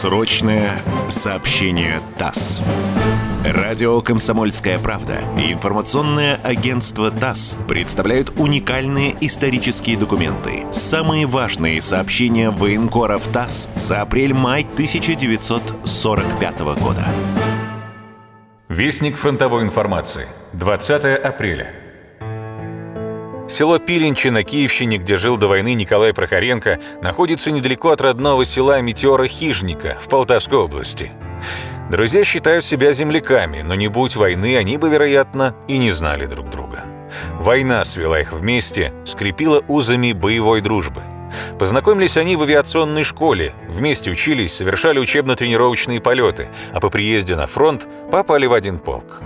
Срочное сообщение ТАСС. Радио «Комсомольская правда» и информационное агентство ТАСС представляют уникальные исторические документы. Самые важные сообщения военкоров ТАСС за апрель-май 1945 года. Вестник фронтовой информации. 20 апреля. Село Пилинчи на Киевщине, где жил до войны Николай Прохоренко, находится недалеко от родного села Метеора Хижника в Полтавской области. Друзья считают себя земляками, но не будь войны, они бы, вероятно, и не знали друг друга. Война свела их вместе, скрепила узами боевой дружбы – Познакомились они в авиационной школе, вместе учились, совершали учебно-тренировочные полеты, а по приезде на фронт попали в один полк.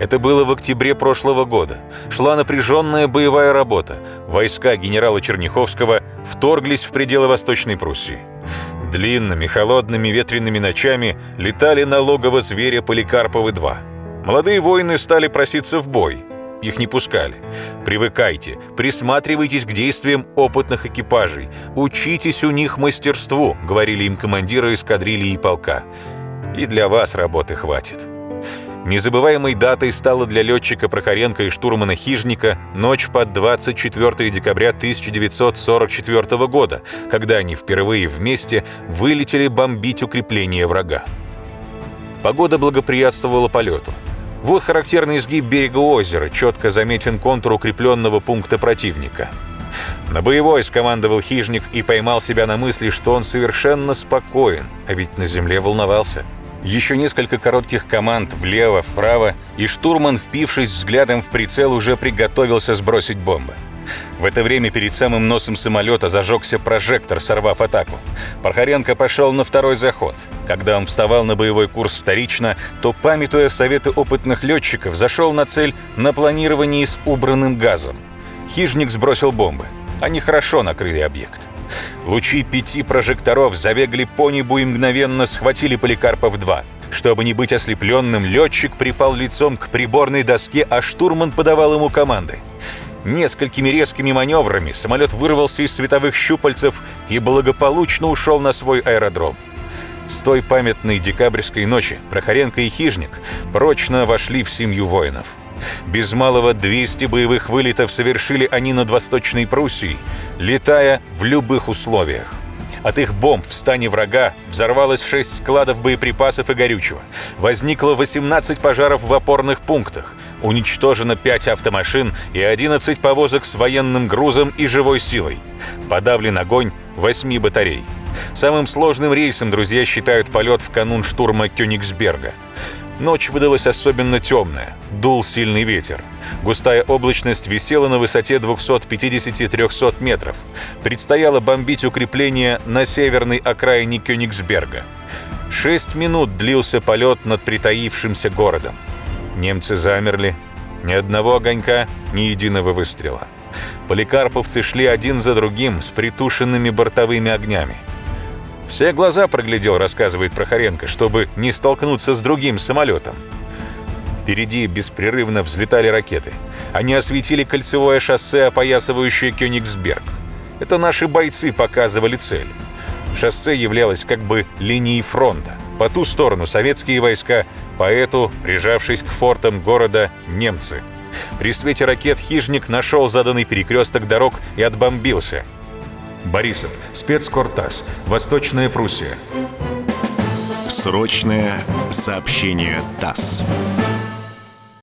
Это было в октябре прошлого года. Шла напряженная боевая работа. Войска генерала Черняховского вторглись в пределы Восточной Пруссии. Длинными, холодными, ветреными ночами летали на логово зверя Поликарповы-2. Молодые воины стали проситься в бой – их не пускали. Привыкайте, присматривайтесь к действиям опытных экипажей, учитесь у них мастерству, говорили им командиры эскадрильи и полка. И для вас работы хватит. Незабываемой датой стала для летчика Прохоренко и штурмана Хижника ночь под 24 декабря 1944 года, когда они впервые вместе вылетели бомбить укрепление врага. Погода благоприятствовала полету. Вот характерный изгиб берега озера, четко заметен контур укрепленного пункта противника. На боевой скомандовал хижник и поймал себя на мысли, что он совершенно спокоен, а ведь на земле волновался. Еще несколько коротких команд влево, вправо, и штурман, впившись взглядом в прицел, уже приготовился сбросить бомбы. В это время перед самым носом самолета зажегся прожектор, сорвав атаку. Пархаренко пошел на второй заход. Когда он вставал на боевой курс вторично, то, памятуя советы опытных летчиков, зашел на цель на планировании с убранным газом. Хижник сбросил бомбы. Они хорошо накрыли объект. Лучи пяти прожекторов забегали по небу и мгновенно схватили Поликарпов-2. Чтобы не быть ослепленным, летчик припал лицом к приборной доске, а штурман подавал ему команды. Несколькими резкими маневрами самолет вырвался из световых щупальцев и благополучно ушел на свой аэродром. С той памятной декабрьской ночи Прохоренко и Хижник прочно вошли в семью воинов. Без малого 200 боевых вылетов совершили они над Восточной Пруссией, летая в любых условиях. От их бомб в стане врага взорвалось 6 складов боеприпасов и горючего. Возникло 18 пожаров в опорных пунктах. Уничтожено 5 автомашин и 11 повозок с военным грузом и живой силой. Подавлен огонь 8 батарей. Самым сложным рейсом друзья считают полет в канун штурма Кёнигсберга. Ночь выдалась особенно темная, дул сильный ветер. Густая облачность висела на высоте 250-300 метров. Предстояло бомбить укрепление на северной окраине Кёнигсберга. Шесть минут длился полет над притаившимся городом. Немцы замерли. Ни одного огонька, ни единого выстрела. Поликарповцы шли один за другим с притушенными бортовыми огнями. Все глаза проглядел, рассказывает Прохоренко, чтобы не столкнуться с другим самолетом. Впереди беспрерывно взлетали ракеты. Они осветили кольцевое шоссе, опоясывающее Кёнигсберг. Это наши бойцы показывали цель. Шоссе являлось как бы линией фронта. По ту сторону советские войска, по эту, прижавшись к фортам города, немцы. При свете ракет «Хижник» нашел заданный перекресток дорог и отбомбился – Борисов, спецкортас, Восточная Пруссия. Срочное сообщение ТАСС.